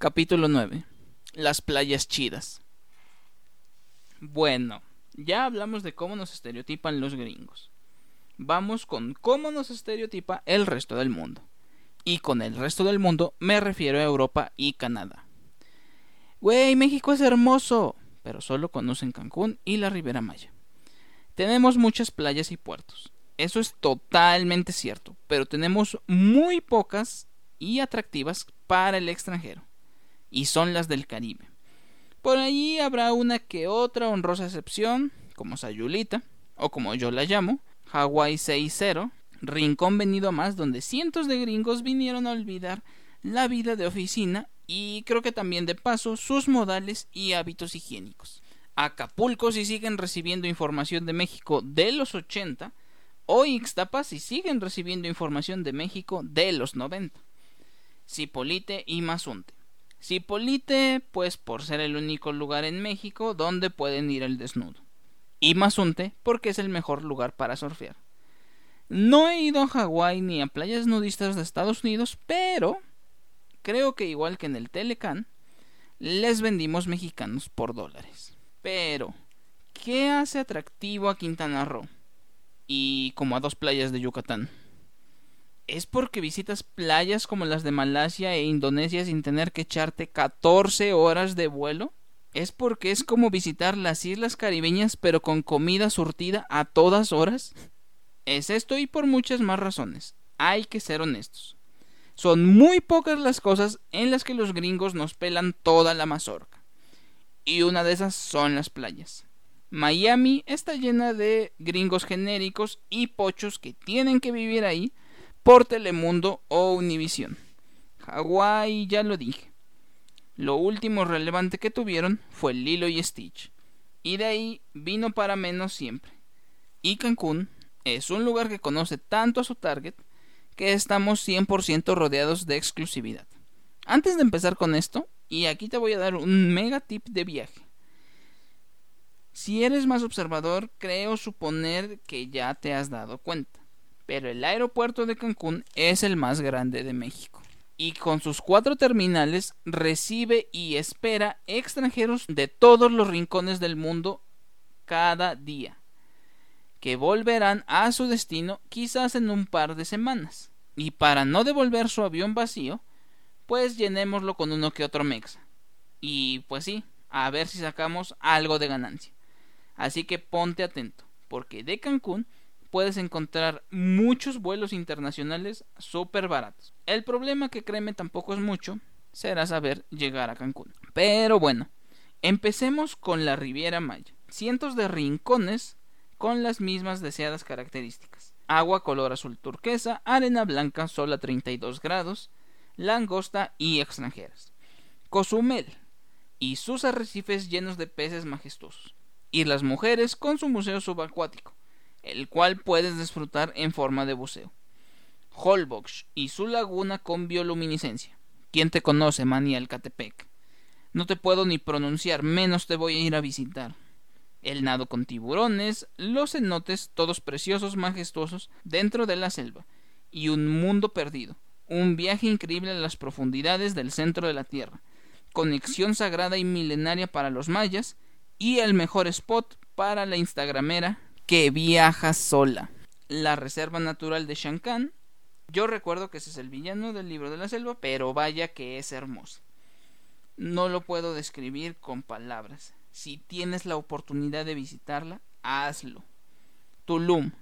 Capítulo 9. Las playas chidas. Bueno, ya hablamos de cómo nos estereotipan los gringos. Vamos con cómo nos estereotipa el resto del mundo. Y con el resto del mundo me refiero a Europa y Canadá. Güey, México es hermoso, pero solo conocen Cancún y la Ribera Maya. Tenemos muchas playas y puertos. Eso es totalmente cierto, pero tenemos muy pocas y atractivas para el extranjero, y son las del Caribe. Por allí habrá una que otra honrosa excepción, como Sayulita, o como yo la llamo, Hawaii 6-0, rincón venido a más donde cientos de gringos vinieron a olvidar la vida de oficina y creo que también de paso sus modales y hábitos higiénicos. Acapulco si siguen recibiendo información de México de los 80 o Ixtapa si siguen recibiendo información de México de los 90. Cipolite y Mazunte. Cipolite, pues por ser el único lugar en México donde pueden ir al desnudo. Y Mazunte, porque es el mejor lugar para surfear. No he ido a Hawái ni a playas nudistas de Estados Unidos, pero creo que igual que en el Telecan, les vendimos mexicanos por dólares. Pero, ¿qué hace atractivo a Quintana Roo? y como a dos playas de Yucatán. ¿Es porque visitas playas como las de Malasia e Indonesia sin tener que echarte 14 horas de vuelo? ¿Es porque es como visitar las islas caribeñas pero con comida surtida a todas horas? Es esto y por muchas más razones. Hay que ser honestos. Son muy pocas las cosas en las que los gringos nos pelan toda la mazorca. Y una de esas son las playas. Miami está llena de gringos genéricos y pochos que tienen que vivir ahí por Telemundo o Univision. Hawái ya lo dije. Lo último relevante que tuvieron fue Lilo y Stitch. Y de ahí vino para menos siempre. Y Cancún es un lugar que conoce tanto a su target que estamos 100% rodeados de exclusividad. Antes de empezar con esto, y aquí te voy a dar un mega tip de viaje. Si eres más observador, creo suponer que ya te has dado cuenta. Pero el aeropuerto de Cancún es el más grande de México. Y con sus cuatro terminales recibe y espera extranjeros de todos los rincones del mundo cada día, que volverán a su destino quizás en un par de semanas. Y para no devolver su avión vacío, pues llenémoslo con uno que otro mexa. Y pues sí, a ver si sacamos algo de ganancia. Así que ponte atento, porque de Cancún puedes encontrar muchos vuelos internacionales súper baratos. El problema que créeme tampoco es mucho, será saber llegar a Cancún. Pero bueno, empecemos con la Riviera Maya. Cientos de rincones con las mismas deseadas características. Agua color azul turquesa, arena blanca sol a 32 grados, langosta y extranjeras. Cozumel y sus arrecifes llenos de peces majestuosos y las mujeres con su museo subacuático, el cual puedes disfrutar en forma de buceo. Holbox y su laguna con bioluminiscencia. ¿Quién te conoce, Maniel Catepec? No te puedo ni pronunciar, menos te voy a ir a visitar. El nado con tiburones, los cenotes, todos preciosos, majestuosos, dentro de la selva, y un mundo perdido. Un viaje increíble a las profundidades del centro de la Tierra. Conexión sagrada y milenaria para los mayas, y el mejor spot para la instagramera que viaja sola. La Reserva Natural de Shankan. Yo recuerdo que ese es el villano del libro de la selva, pero vaya que es hermoso. No lo puedo describir con palabras. Si tienes la oportunidad de visitarla, hazlo. Tulum,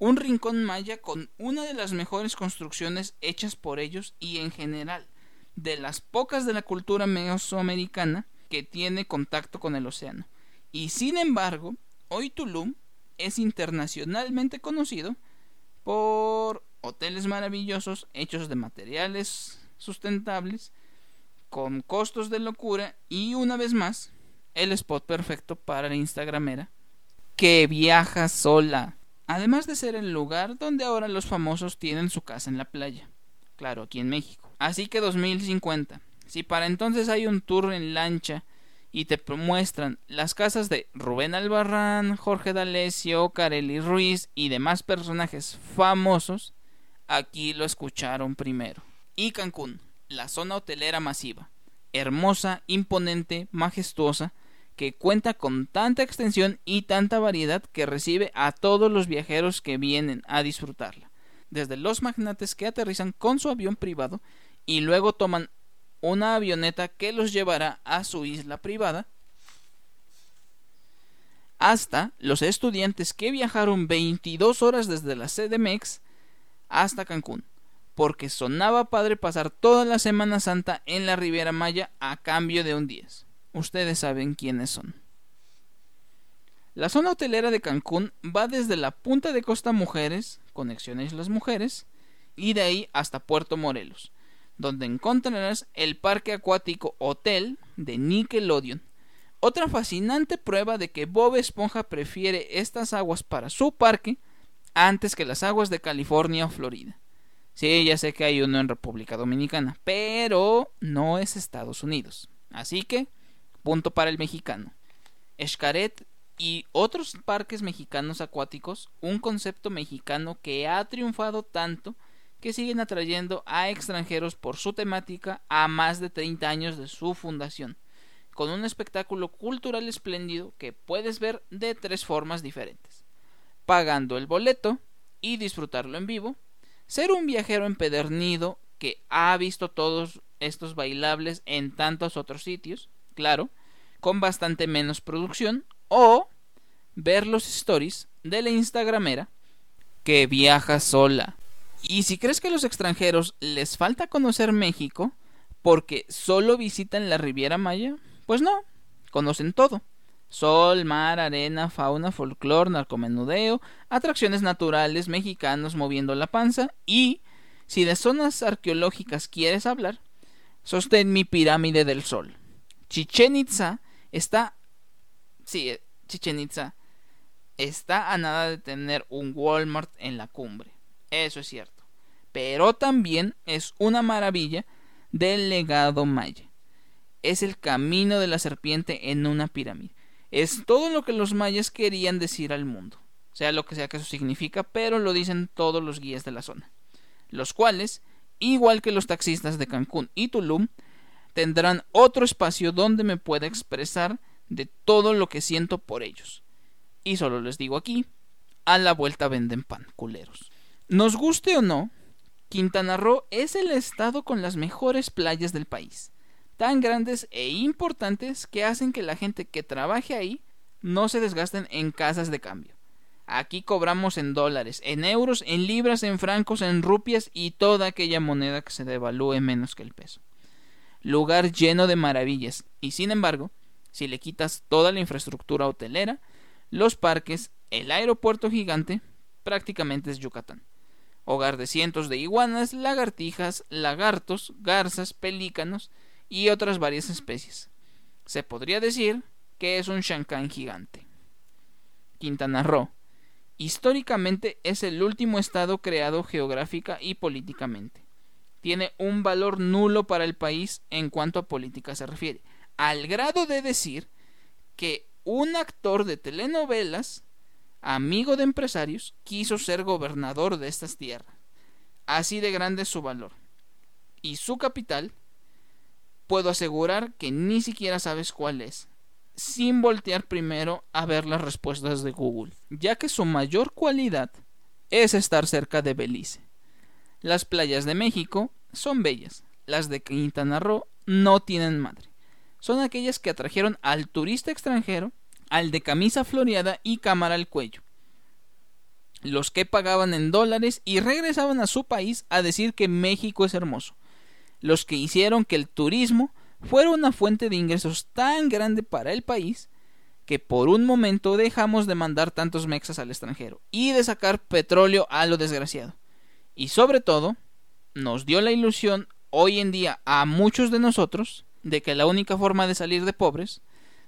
un rincón maya con una de las mejores construcciones hechas por ellos y en general de las pocas de la cultura mesoamericana que tiene contacto con el océano. Y sin embargo, hoy Tulum es internacionalmente conocido por hoteles maravillosos hechos de materiales sustentables, con costos de locura y una vez más, el spot perfecto para la Instagramera que viaja sola. Además de ser el lugar donde ahora los famosos tienen su casa en la playa. Claro, aquí en México. Así que 2050. Si para entonces hay un tour en lancha y te muestran las casas de Rubén Albarrán, Jorge D'Alessio, Carely Ruiz y demás personajes famosos, aquí lo escucharon primero. Y Cancún, la zona hotelera masiva. hermosa, imponente, majestuosa, que cuenta con tanta extensión y tanta variedad que recibe a todos los viajeros que vienen a disfrutarla, desde los magnates que aterrizan con su avión privado y luego toman una avioneta que los llevará a su isla privada, hasta los estudiantes que viajaron 22 horas desde la CDMX hasta Cancún, porque sonaba padre pasar toda la Semana Santa en la Riviera Maya a cambio de un 10. Ustedes saben quiénes son. La zona hotelera de Cancún va desde la punta de Costa Mujeres, conexiones las Mujeres, y de ahí hasta Puerto Morelos, donde encontrarás el parque acuático Hotel de Nickelodeon. Otra fascinante prueba de que Bob Esponja prefiere estas aguas para su parque antes que las aguas de California o Florida. Sí, ya sé que hay uno en República Dominicana, pero no es Estados Unidos. Así que punto para el mexicano. Escaret y otros parques mexicanos acuáticos, un concepto mexicano que ha triunfado tanto que siguen atrayendo a extranjeros por su temática a más de 30 años de su fundación, con un espectáculo cultural espléndido que puedes ver de tres formas diferentes. Pagando el boleto y disfrutarlo en vivo, ser un viajero empedernido que ha visto todos estos bailables en tantos otros sitios, claro, con bastante menos producción, o ver los stories de la Instagramera que viaja sola. Y si crees que a los extranjeros les falta conocer México porque solo visitan la Riviera Maya, pues no, conocen todo. Sol, mar, arena, fauna, folclor, narcomenudeo, atracciones naturales, mexicanos moviendo la panza y, si de zonas arqueológicas quieres hablar, sostén mi pirámide del sol. Chichen Itza está... Sí, Chichen Itza está a nada de tener un Walmart en la cumbre. Eso es cierto. Pero también es una maravilla del legado maya. Es el camino de la serpiente en una pirámide. Es todo lo que los mayas querían decir al mundo. Sea lo que sea que eso significa, pero lo dicen todos los guías de la zona. Los cuales, igual que los taxistas de Cancún y Tulum, tendrán otro espacio donde me pueda expresar de todo lo que siento por ellos. Y solo les digo aquí, a la vuelta venden pan, culeros. Nos guste o no, Quintana Roo es el estado con las mejores playas del país, tan grandes e importantes que hacen que la gente que trabaje ahí no se desgasten en casas de cambio. Aquí cobramos en dólares, en euros, en libras, en francos, en rupias y toda aquella moneda que se devalúe menos que el peso lugar lleno de maravillas, y sin embargo, si le quitas toda la infraestructura hotelera, los parques, el aeropuerto gigante, prácticamente es Yucatán. Hogar de cientos de iguanas, lagartijas, lagartos, garzas, pelícanos y otras varias especies. Se podría decir que es un Shankan gigante. Quintana Roo. Históricamente es el último estado creado geográfica y políticamente tiene un valor nulo para el país en cuanto a política se refiere, al grado de decir que un actor de telenovelas, amigo de empresarios, quiso ser gobernador de estas tierras. Así de grande es su valor. Y su capital, puedo asegurar que ni siquiera sabes cuál es, sin voltear primero a ver las respuestas de Google, ya que su mayor cualidad es estar cerca de Belice. Las playas de México son bellas, las de Quintana Roo no tienen madre. Son aquellas que atrajeron al turista extranjero, al de camisa floreada y cámara al cuello. Los que pagaban en dólares y regresaban a su país a decir que México es hermoso. Los que hicieron que el turismo fuera una fuente de ingresos tan grande para el país que por un momento dejamos de mandar tantos mexas al extranjero y de sacar petróleo a lo desgraciado y sobre todo nos dio la ilusión hoy en día a muchos de nosotros de que la única forma de salir de pobres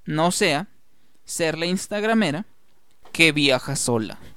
no sea ser la instagramera que viaja sola.